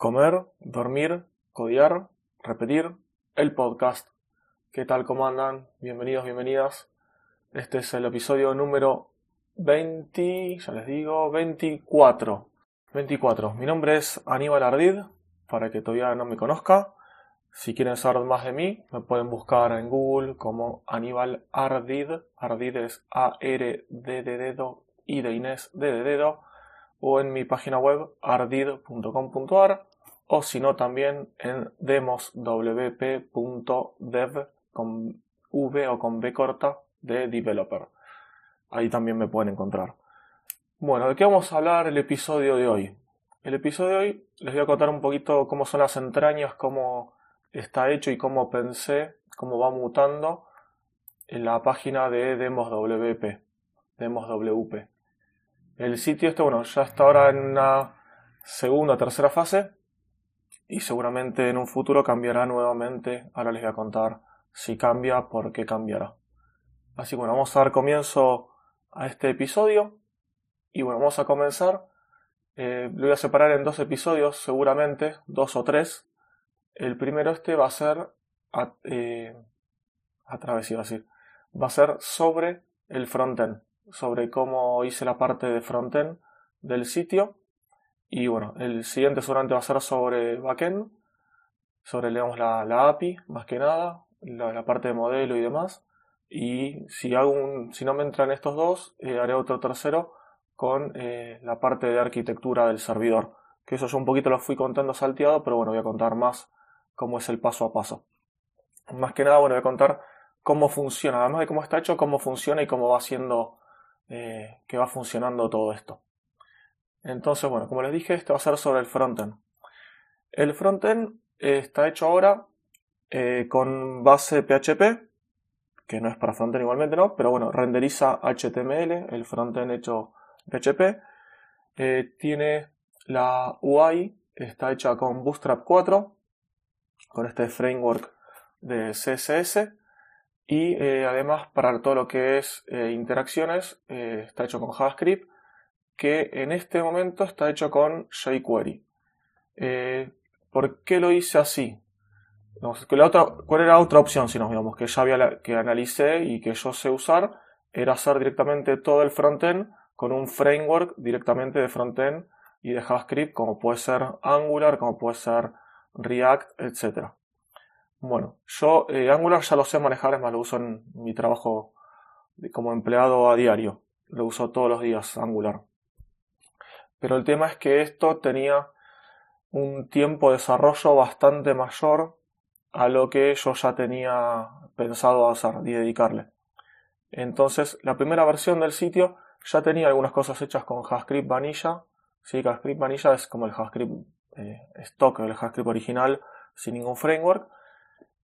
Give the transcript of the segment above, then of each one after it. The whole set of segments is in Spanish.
comer, dormir, codiar, repetir, el podcast. ¿Qué tal? ¿Cómo andan? Bienvenidos, bienvenidas. Este es el episodio número 20, ya les digo, 24. 24. Mi nombre es Aníbal Ardid, para que todavía no me conozca. Si quieren saber más de mí, me pueden buscar en Google como Aníbal Ardid. Ardid es A-R-D de dedo y de Inés D de dedo. O en mi página web ardid.com.ar o si no también en demoswp.dev con V o con B corta de developer. Ahí también me pueden encontrar. Bueno, ¿de qué vamos a hablar el episodio de hoy? El episodio de hoy les voy a contar un poquito cómo son las entrañas, cómo está hecho y cómo pensé, cómo va mutando en la página de DemosWP. DemosWP. El sitio este, bueno, ya está ahora en una segunda o tercera fase y seguramente en un futuro cambiará nuevamente. Ahora les voy a contar si cambia, por qué cambiará. Así que bueno, vamos a dar comienzo a este episodio. Y bueno, vamos a comenzar. Eh, lo voy a separar en dos episodios, seguramente, dos o tres. El primero este va a ser a, eh, a través, iba a decir, va a ser sobre el frontend, sobre cómo hice la parte de frontend del sitio y bueno, el siguiente seguramente va a ser sobre backend, sobre digamos, la, la API, más que nada, la, parte de modelo y demás. Y si, hago si no me entran estos dos, eh, haré otro tercero con eh, la parte de arquitectura del servidor. Que eso yo un poquito lo fui contando salteado, pero bueno, voy a contar más cómo es el paso a paso. Más que nada, bueno, voy a contar cómo funciona, además de cómo está hecho, cómo funciona y cómo va haciendo eh, que va funcionando todo esto. Entonces, bueno, como les dije, esto va a ser sobre el frontend. El frontend está hecho ahora eh, con base PHP, que no es para frontend igualmente, ¿no? Pero bueno, renderiza HTML, el frontend hecho PHP. Eh, tiene la UI, está hecha con Bootstrap 4, con este framework de CSS. Y eh, además, para todo lo que es interacciones, está hecho con JavaScript que en este momento está hecho con jQuery. Eh, ¿Por qué lo hice así? ¿Cuál era la otra opción? Si nos digamos que ya había que analicé y que yo sé usar, era hacer directamente todo el frontend con un framework directamente de frontend y de JavaScript, como puede ser Angular, como puede ser React, etc. Bueno, yo eh, Angular ya lo sé manejar, es más, lo uso en mi trabajo como empleado a diario. Lo uso todos los días, Angular. Pero el tema es que esto tenía un tiempo de desarrollo bastante mayor a lo que yo ya tenía pensado hacer y dedicarle. Entonces, la primera versión del sitio ya tenía algunas cosas hechas con JavaScript Vanilla. Sí, JavaScript Vanilla es como el JavaScript eh, stock, el JavaScript original, sin ningún framework.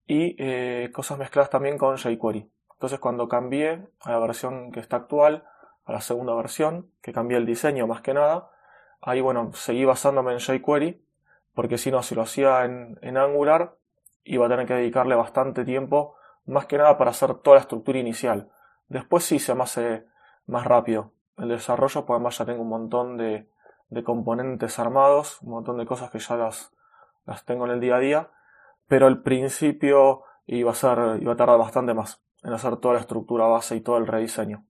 Y eh, cosas mezcladas también con jQuery. Entonces, cuando cambié a la versión que está actual, a la segunda versión, que cambié el diseño más que nada, Ahí, bueno, seguí basándome en jQuery, porque si no, si lo hacía en, Angular, iba a tener que dedicarle bastante tiempo, más que nada para hacer toda la estructura inicial. Después sí se me hace más rápido el desarrollo, pues además ya tengo un montón de, componentes armados, un montón de cosas que ya las, las tengo en el día a día, pero al principio iba a, ser, iba a tardar bastante más en hacer toda la estructura base y todo el rediseño.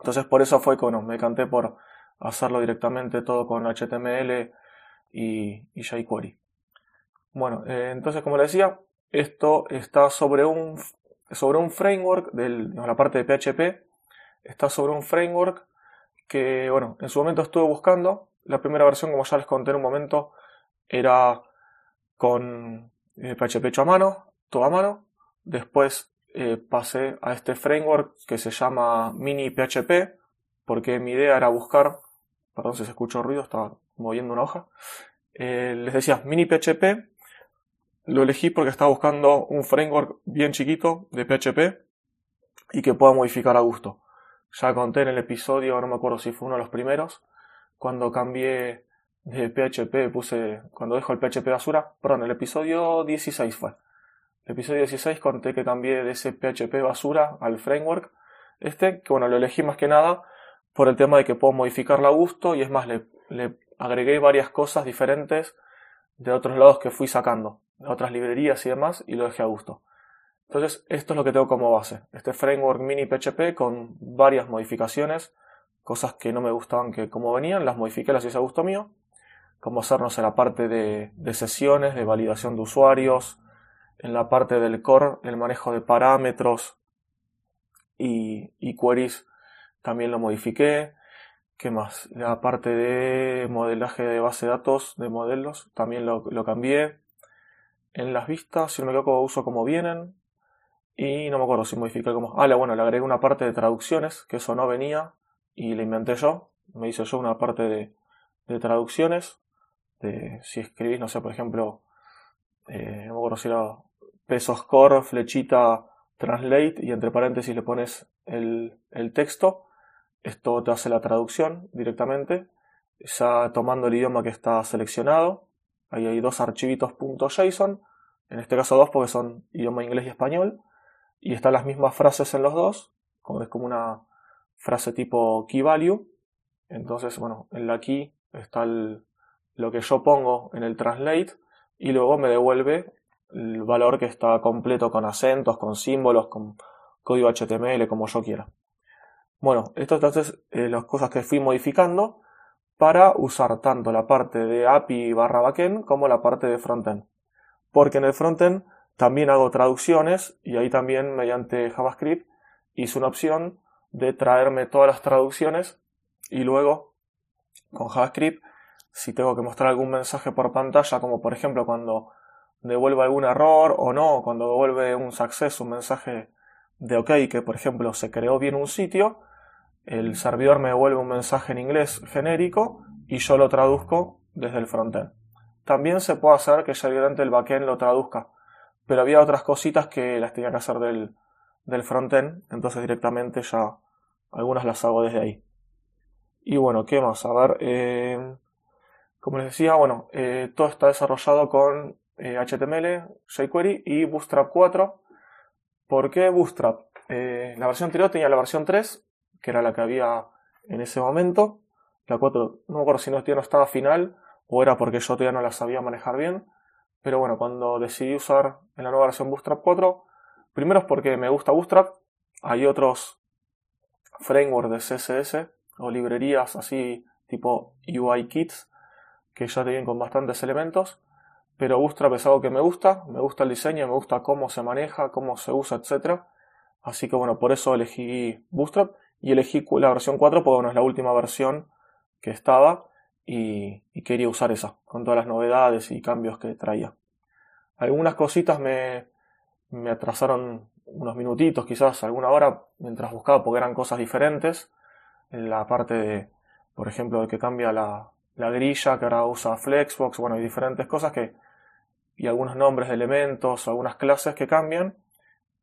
Entonces por eso fue que me canté por hacerlo directamente todo con HTML y, jQuery. Bueno, eh, entonces como les decía, esto está sobre un, sobre un framework de la parte de PHP, está sobre un framework que, bueno, en su momento estuve buscando. La primera versión, como ya les conté en un momento, era con PHP eh, hecho a mano, todo a mano. Después eh, pasé a este framework que se llama Mini PHP, porque mi idea era buscar perdón si se escuchó ruido, estaba moviendo una hoja. Eh, les decía, mini PHP, lo elegí porque estaba buscando un framework bien chiquito de PHP y que pueda modificar a gusto. Ya conté en el episodio, no me acuerdo si fue uno de los primeros, cuando cambié de PHP, puse, cuando dejo el PHP basura, perdón, el episodio 16 fue. El episodio 16 conté que cambié de ese PHP basura al framework este, que bueno, lo elegí más que nada por el tema de que puedo modificarla a gusto y es más, le, agregué varias cosas diferentes de otros lados que fui sacando, de otras librerías y demás, y lo dejé a gusto. Entonces, esto es lo que tengo como base. Este framework mini PHP con varias modificaciones, cosas que no me gustaban que como venían, las modifiqué, las hice a gusto mío. Como hacernos en la parte de, sesiones, de validación de usuarios, en la parte del core, el manejo de parámetros y, y queries también lo modifiqué. ¿Qué más? La parte de modelaje de base de datos, de modelos, también lo, lo cambié. En las vistas, si no me equivoco, uso como vienen. Y no me acuerdo si modifiqué como... Ah, bueno, le agregué una parte de traducciones, que eso no venía, y la inventé yo. Me hice yo una parte de, de traducciones. De, si escribís, no sé, por ejemplo, eh, no me acuerdo si era pesos core, flechita, translate, y entre paréntesis le pones el, el texto. Esto te hace la traducción directamente, ya tomando el idioma que está seleccionado. Ahí hay dos archivitos .json, en este caso dos porque son idioma inglés y español y están las mismas frases en los dos, como es como una frase tipo key value. Entonces, bueno, en la key está lo que yo pongo en el translate y luego me devuelve el valor que está completo con acentos, con símbolos, con código HTML, como yo quiera. Bueno, esto entonces eh, las cosas que fui modificando para usar tanto la parte de API barra backend como la parte de frontend. Porque en el frontend también hago traducciones y ahí también mediante JavaScript hice una opción de traerme todas las traducciones y luego con JavaScript si tengo que mostrar algún mensaje por pantalla como por ejemplo cuando devuelve algún error o no, cuando devuelve un success, un mensaje de OK que por ejemplo se creó bien un sitio, el servidor me devuelve un mensaje en inglés genérico y yo lo traduzco desde el frontend. También se puede hacer que ya directamente el backend lo traduzca pero había otras cositas que las tenía que hacer del, del frontend, entonces directamente ya algunas las hago desde ahí. Y bueno, ¿qué más? A ver, eh, como les decía, bueno, eh, todo está desarrollado con HTML, eh, jQuery y Bootstrap 4. ¿Por qué Bootstrap? la versión anterior tenía la versión 3, que era la que había en ese momento. La 4, no me acuerdo si no, no estaba final o era porque yo todavía no la sabía manejar bien. Pero bueno, cuando decidí usar en la nueva versión Bootstrap 4, primero es porque me gusta Bootstrap. Hay otros frameworks de CSS o librerías así tipo UI Kits que ya te vienen con bastantes elementos. Pero Bootstrap es algo que me gusta, me gusta el diseño, me gusta cómo se maneja, cómo se usa, etc. Así que bueno, por eso elegí Bootstrap y elegí la versión 4 porque bueno, es la última versión que estaba y, quería usar esa, con todas las novedades y cambios que traía. Algunas cositas me, me atrasaron unos minutitos, quizás alguna hora, mientras buscaba, porque eran cosas diferentes. En la parte de, por ejemplo, de que cambia la, la grilla, que ahora usa Flexbox, bueno, hay diferentes cosas que, y algunos nombres de elementos, algunas clases que cambian.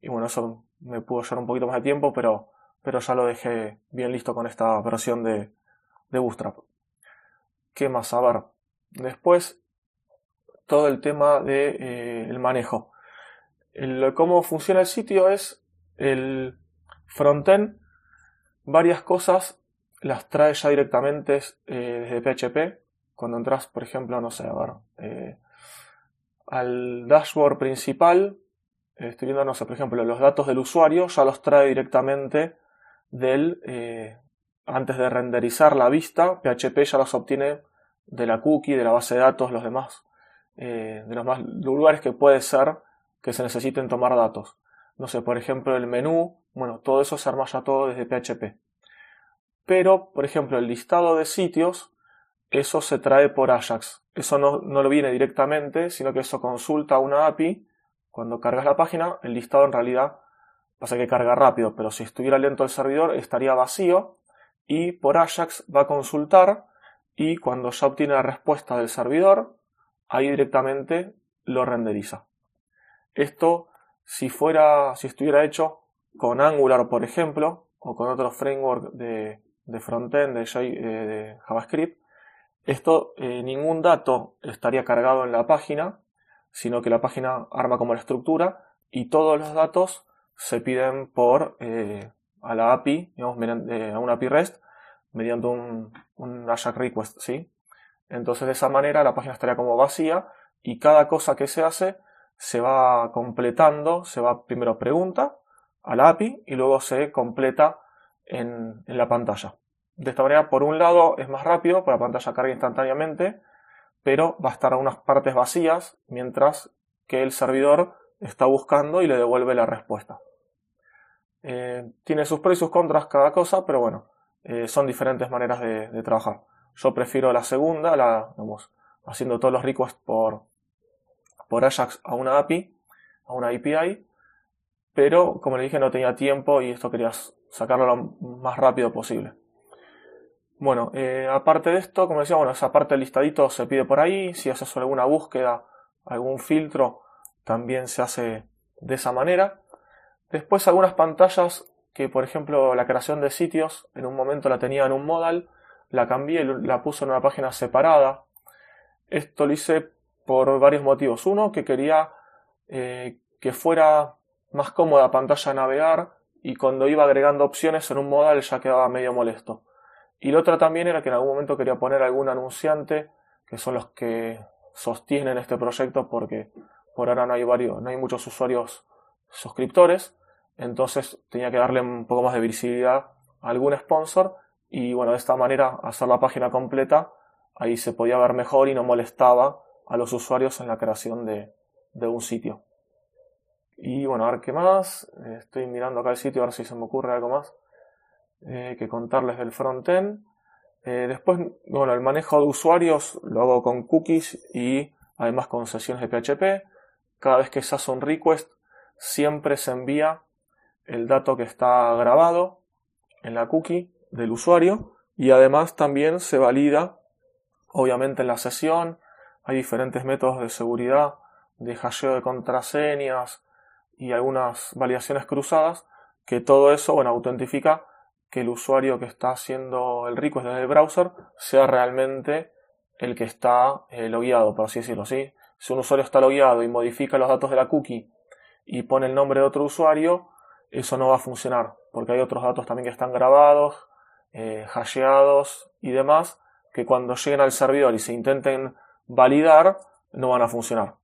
Y bueno, eso me pudo llevar un poquito más de tiempo, pero, pero ya lo dejé bien listo con esta versión de, de Bootstrap. ¿Qué más? A ver. Después, todo el tema del de, eh, manejo. Cómo funciona el sitio es el frontend. Varias cosas las trae ya directamente eh, desde PHP. Cuando entras, por ejemplo, no sé, a ver, eh, al dashboard principal, estoy viendo, no sé, por ejemplo, los datos del usuario ya los trae directamente del, antes de renderizar la vista, PHP ya los obtiene de la cookie, de la base de datos, los demás, eh, de los más lugares que puede ser que se necesiten tomar datos. No sé, por ejemplo, el menú, bueno, todo eso se arma ya todo desde PHP. Pero, por ejemplo, el listado de sitios, eso se trae por Ajax. Eso no, no lo viene directamente, sino que eso consulta una API. Cuando cargas la página, el listado en realidad pasa que carga rápido, pero si estuviera lento el servidor estaría vacío y por Ajax va a consultar y cuando ya obtiene la respuesta del servidor, ahí directamente lo renderiza. Esto, si fuera, si estuviera hecho con Angular, por ejemplo, o con otro framework de, de frontend de, eh, JavaScript, esto, eh, ningún dato estaría cargado en la página, sino que la página arma como la estructura y todos los datos se piden por eh, a la API, digamos, a una API REST, mediante un, un Ajax request, ¿sí? Entonces de esa manera la página estaría como vacía y cada cosa que se hace se va completando, se va primero pregunta a la API y luego se completa en, en la pantalla. De esta manera, por un lado, es más rápido, porque la pantalla carga instantáneamente, pero va a estar a unas partes vacías mientras que el servidor está buscando y le devuelve la respuesta. Eh, tiene sus pros y sus contras cada cosa, pero bueno, eh, son diferentes maneras de, trabajar. Yo prefiero la segunda, la, haciendo todos los requests por, por Ajax a una API, a una API, pero como le dije no tenía tiempo y esto quería sacarlo lo más rápido posible. Bueno, eh, aparte de esto, como decía, bueno, esa parte del listadito se pide por ahí. Si haces alguna búsqueda, algún filtro, también se hace de esa manera. Después algunas pantallas que, por ejemplo, la creación de sitios, en un momento la tenía en un modal, la cambié la puse en una página separada. Esto lo hice por varios motivos. Uno, que quería eh, que fuera más cómoda pantalla navegar y cuando iba agregando opciones en un modal ya quedaba medio molesto. Y la otra también era que en algún momento quería poner algún anunciante, que son los que sostienen este proyecto porque por ahora no hay varios, no hay muchos usuarios suscriptores, entonces tenía que darle un poco más de visibilidad a algún sponsor y bueno, de esta manera hacer la página completa, ahí se podía ver mejor y no molestaba a los usuarios en la creación de, de un sitio. Y bueno, a ver qué más. Estoy mirando acá el sitio a ver si se me ocurre algo más. Eh, que contarles del frontend. Eh, después, bueno, el manejo de usuarios lo hago con cookies y además con sesiones de PHP. Cada vez que se hace un request, siempre se envía el dato que está grabado en la cookie del usuario y además también se valida, obviamente en la sesión, hay diferentes métodos de seguridad, de hasheo de contraseñas y algunas validaciones cruzadas, que todo eso, bueno, autentifica que el usuario que está haciendo el request desde el browser sea realmente el que está eh, logueado, por así decirlo. ¿sí? Si un usuario está logueado y modifica los datos de la cookie y pone el nombre de otro usuario, eso no va a funcionar, porque hay otros datos también que están grabados, eh, hasheados y demás, que cuando lleguen al servidor y se intenten validar, no van a funcionar.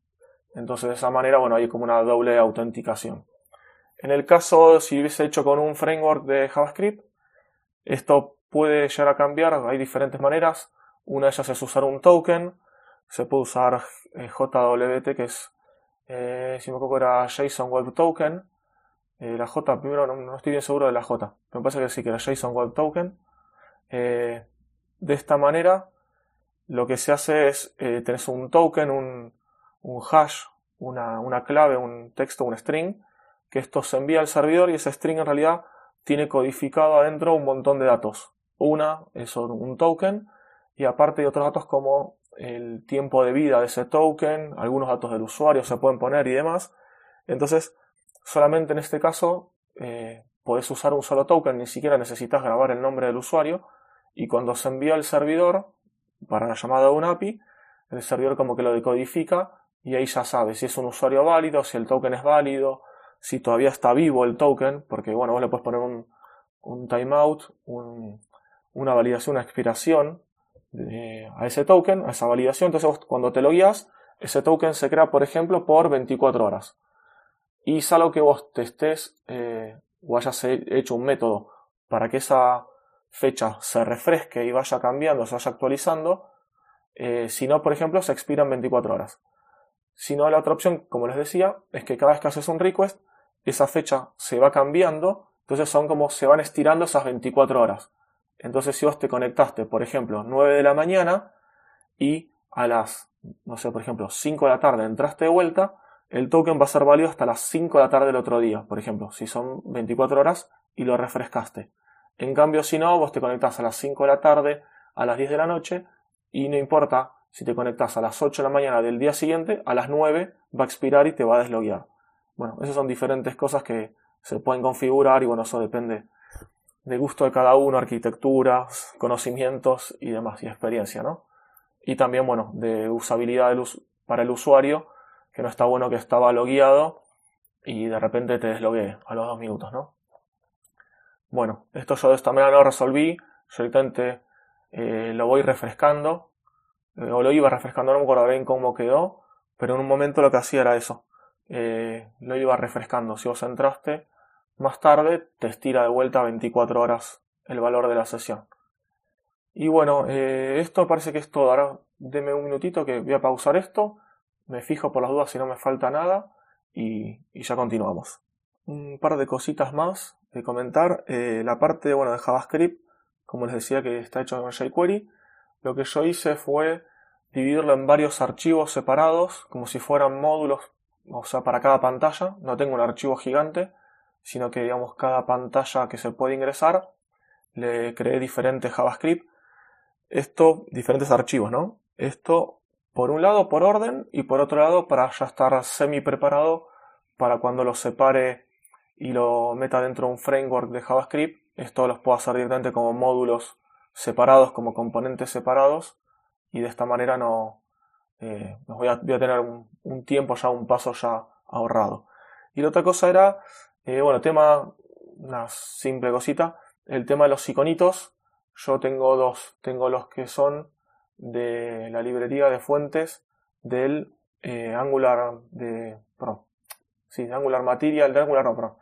Entonces, de esa manera, bueno, hay como una doble autenticación. En el caso, si hubiese hecho con un framework de JavaScript, esto puede llegar a cambiar, hay diferentes maneras. Una de ellas es usar un token, se puede usar eh, JWT, que es, eh, si me acuerdo era JSON Web Token. Eh, la J, primero no, estoy bien seguro de la J, pero me parece que sí, que era JSON Web Token. de esta manera, lo que se hace es, tenés un token, un, un hash, una, una clave, un texto, un string, que esto se envía al servidor y ese string en realidad tiene codificado adentro un montón de datos. Una es un token y aparte hay otros datos como el tiempo de vida de ese token, algunos datos del usuario se pueden poner y demás. Entonces, solamente en este caso eh, podés usar un solo token, ni siquiera necesitas grabar el nombre del usuario y cuando se envía al servidor para la llamada de un API, el servidor como que lo decodifica y ahí ya sabe si es un usuario válido, si el token es válido, si todavía está vivo el token, porque bueno, vos le puedes poner un, un timeout, una validación, una expiración a ese token, a esa validación. Entonces cuando te lo guías, ese token se crea, por ejemplo, por 24 horas. Y salvo que vos te estés eh, o hayas hecho un método para que esa fecha se refresque y vaya cambiando, se vaya actualizando, eh, si no, por ejemplo, se expira en 24 horas. Si no, la otra opción, como les decía, es que cada vez que haces un request, esa fecha se va cambiando, entonces son como se van estirando esas 24 horas. Entonces si vos te conectaste, por ejemplo, 9 de la mañana y a las, no sé, por ejemplo, 5 de la tarde entraste de vuelta, el token va a ser válido hasta las 5 de la tarde del otro día, por ejemplo, si son 24 horas y lo refrescaste. En cambio, si no, vos te conectás a las 5 de la tarde, a las 10 de la noche, y no importa si te conectas a las 8 de la mañana del día siguiente, a las 9 va a expirar y te va a desloguear. Bueno, esas son diferentes cosas que se pueden configurar y bueno, eso depende del gusto de cada uno, arquitectura, conocimientos y demás, y experiencia, ¿no? Y también, bueno, de usabilidad para el usuario, que no está bueno que estaba logueado y de repente te deslogué a los dos minutos, ¿no? Bueno, esto yo de esta manera lo resolví, yo eh, lo voy refrescando, eh, o lo iba refrescando, no me acuerdo bien cómo quedó, pero en un momento lo que hacía era eso. Eh, lo iba refrescando. Si vos entraste más tarde, te estira de vuelta 24 horas el valor de la sesión. Y bueno, eh, esto parece que es todo. Ahora deme un minutito que voy a pausar esto. Me fijo por las dudas si no me falta nada. Y, ya continuamos. Un par de cositas más de comentar. Eh, la parte bueno, de JavaScript, como les decía que está hecho en jQuery. Lo que yo hice fue dividirlo en varios archivos separados, como si fueran módulos, o sea, para cada pantalla. No tengo un archivo gigante, sino que digamos cada pantalla que se puede ingresar le creé diferentes JavaScript esto, diferentes archivos, ¿no? Esto, por un lado, por orden, y por otro lado, para ya estar semi preparado para cuando lo separe y lo meta dentro de un framework de JavaScript. Esto los puedo hacer directamente como módulos separados, como componentes separados, y de esta manera no eh, voy, a, tener un, tiempo ya, un paso ya ahorrado. Y la otra cosa era, eh, bueno, tema, una simple cosita, el tema de los iconitos yo tengo dos. Tengo los que son de la librería de fuentes del eh, Angular de Pro. Sí, de Angular Material, de Angular no Pro.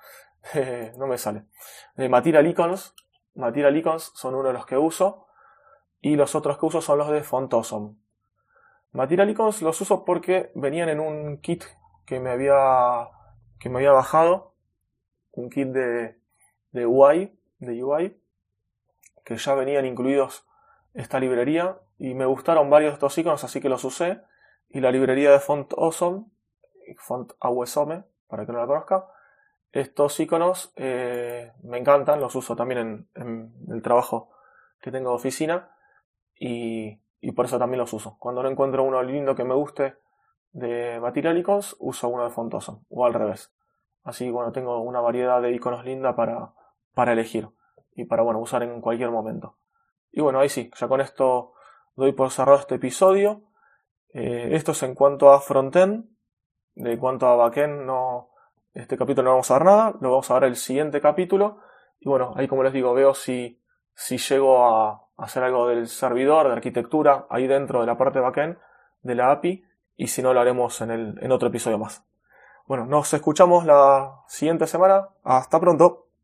no me sale. Material Icons. Material Icons son uno de los que uso. Y los otros que uso son los de Font Awesome. Material Icons los uso porque venían en un kit que me había, que me había bajado. Un kit de, de UI, de UI que ya venían incluidos esta librería y me gustaron varios de estos iconos así que los usé y la librería de Font Awesome, Font Awesome, para que no la conozca, estos iconos eh, me encantan, los uso también en, el trabajo que tengo de oficina y, por eso también los uso. Cuando no encuentro uno lindo que me guste de Material Icons, uso uno de Font Awesome o al revés. Así bueno, tengo una variedad de iconos linda para, para elegir y para bueno, usar en cualquier momento. Y bueno, ahí sí, ya con esto doy por cerrado este episodio. Eh, esto es en cuanto a frontend, de cuanto a backend, no, este capítulo no vamos a ver nada, lo vamos a ver el siguiente capítulo. Y bueno, ahí como les digo, veo si, si llego a hacer algo del servidor, de arquitectura, ahí dentro de la parte backend de la API, y si no lo haremos en, el, en otro episodio más. Bueno, nos escuchamos la siguiente semana. Hasta pronto.